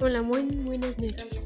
Hola, muy buenas noches.